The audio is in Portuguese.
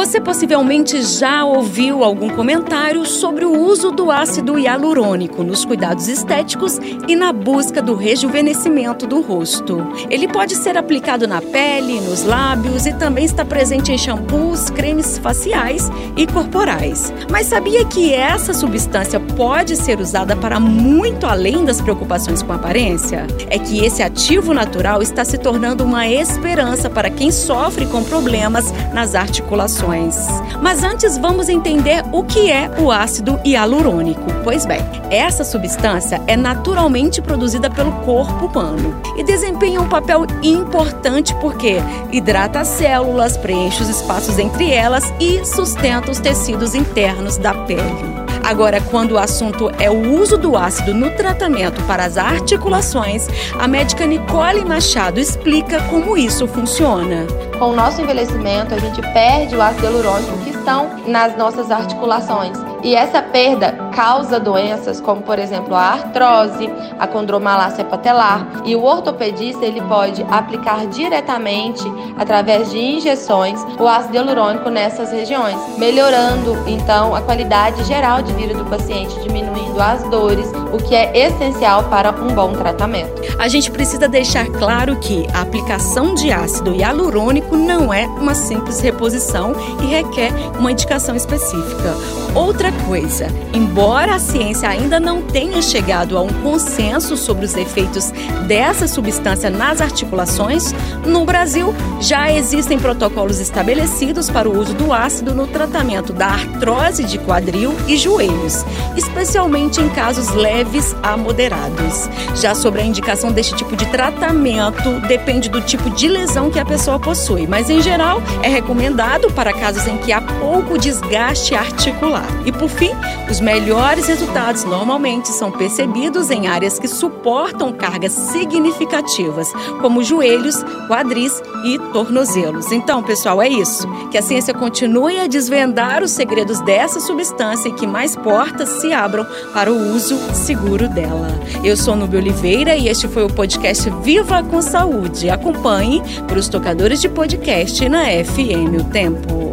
Você possivelmente já ouviu algum comentário sobre o uso do ácido hialurônico nos cuidados estéticos e na busca do rejuvenescimento do rosto. Ele pode ser aplicado na pele, nos lábios e também está presente em shampoos, cremes faciais e corporais. Mas sabia que essa substância pode ser usada para muito além das preocupações com aparência? É que esse ativo natural está se tornando uma esperança para quem sofre com problemas nas articulações mas antes vamos entender o que é o ácido hialurônico. Pois bem, essa substância é naturalmente produzida pelo corpo humano e desempenha um papel importante porque hidrata as células, preenche os espaços entre elas e sustenta os tecidos internos da pele. Agora, quando o assunto é o uso do ácido no tratamento para as articulações, a médica Nicole Machado explica como isso funciona. Com o nosso envelhecimento, a gente perde o ácido hialurônico que estão nas nossas articulações. E essa perda causa doenças como, por exemplo, a artrose, a condromalácia patelar. E o ortopedista ele pode aplicar diretamente, através de injeções, o ácido hialurônico nessas regiões, melhorando então a qualidade geral de vida do paciente, diminuindo as dores, o que é essencial para um bom tratamento. A gente precisa deixar claro que a aplicação de ácido hialurônico não é uma simples reposição e requer uma indicação específica. Outra coisa, embora a ciência ainda não tenha chegado a um consenso sobre os efeitos dessa substância nas articulações, no Brasil já existem protocolos estabelecidos para o uso do ácido no tratamento da artrose de quadril e joelhos, especialmente em casos leves a moderados. Já sobre a indicação deste tipo de tratamento, depende do tipo de lesão que a pessoa possui, mas em geral é recomendado para casos em que há pouco desgaste articular. E por fim, os melhores resultados normalmente são percebidos em áreas que suportam cargas significativas, como joelhos, quadris e tornozelos. Então, pessoal, é isso. Que a ciência continue a desvendar os segredos dessa substância e que mais portas se abram para o uso seguro dela. Eu sou Nubia Oliveira e este foi o podcast Viva com Saúde. Acompanhe para os tocadores de podcast na FM O Tempo.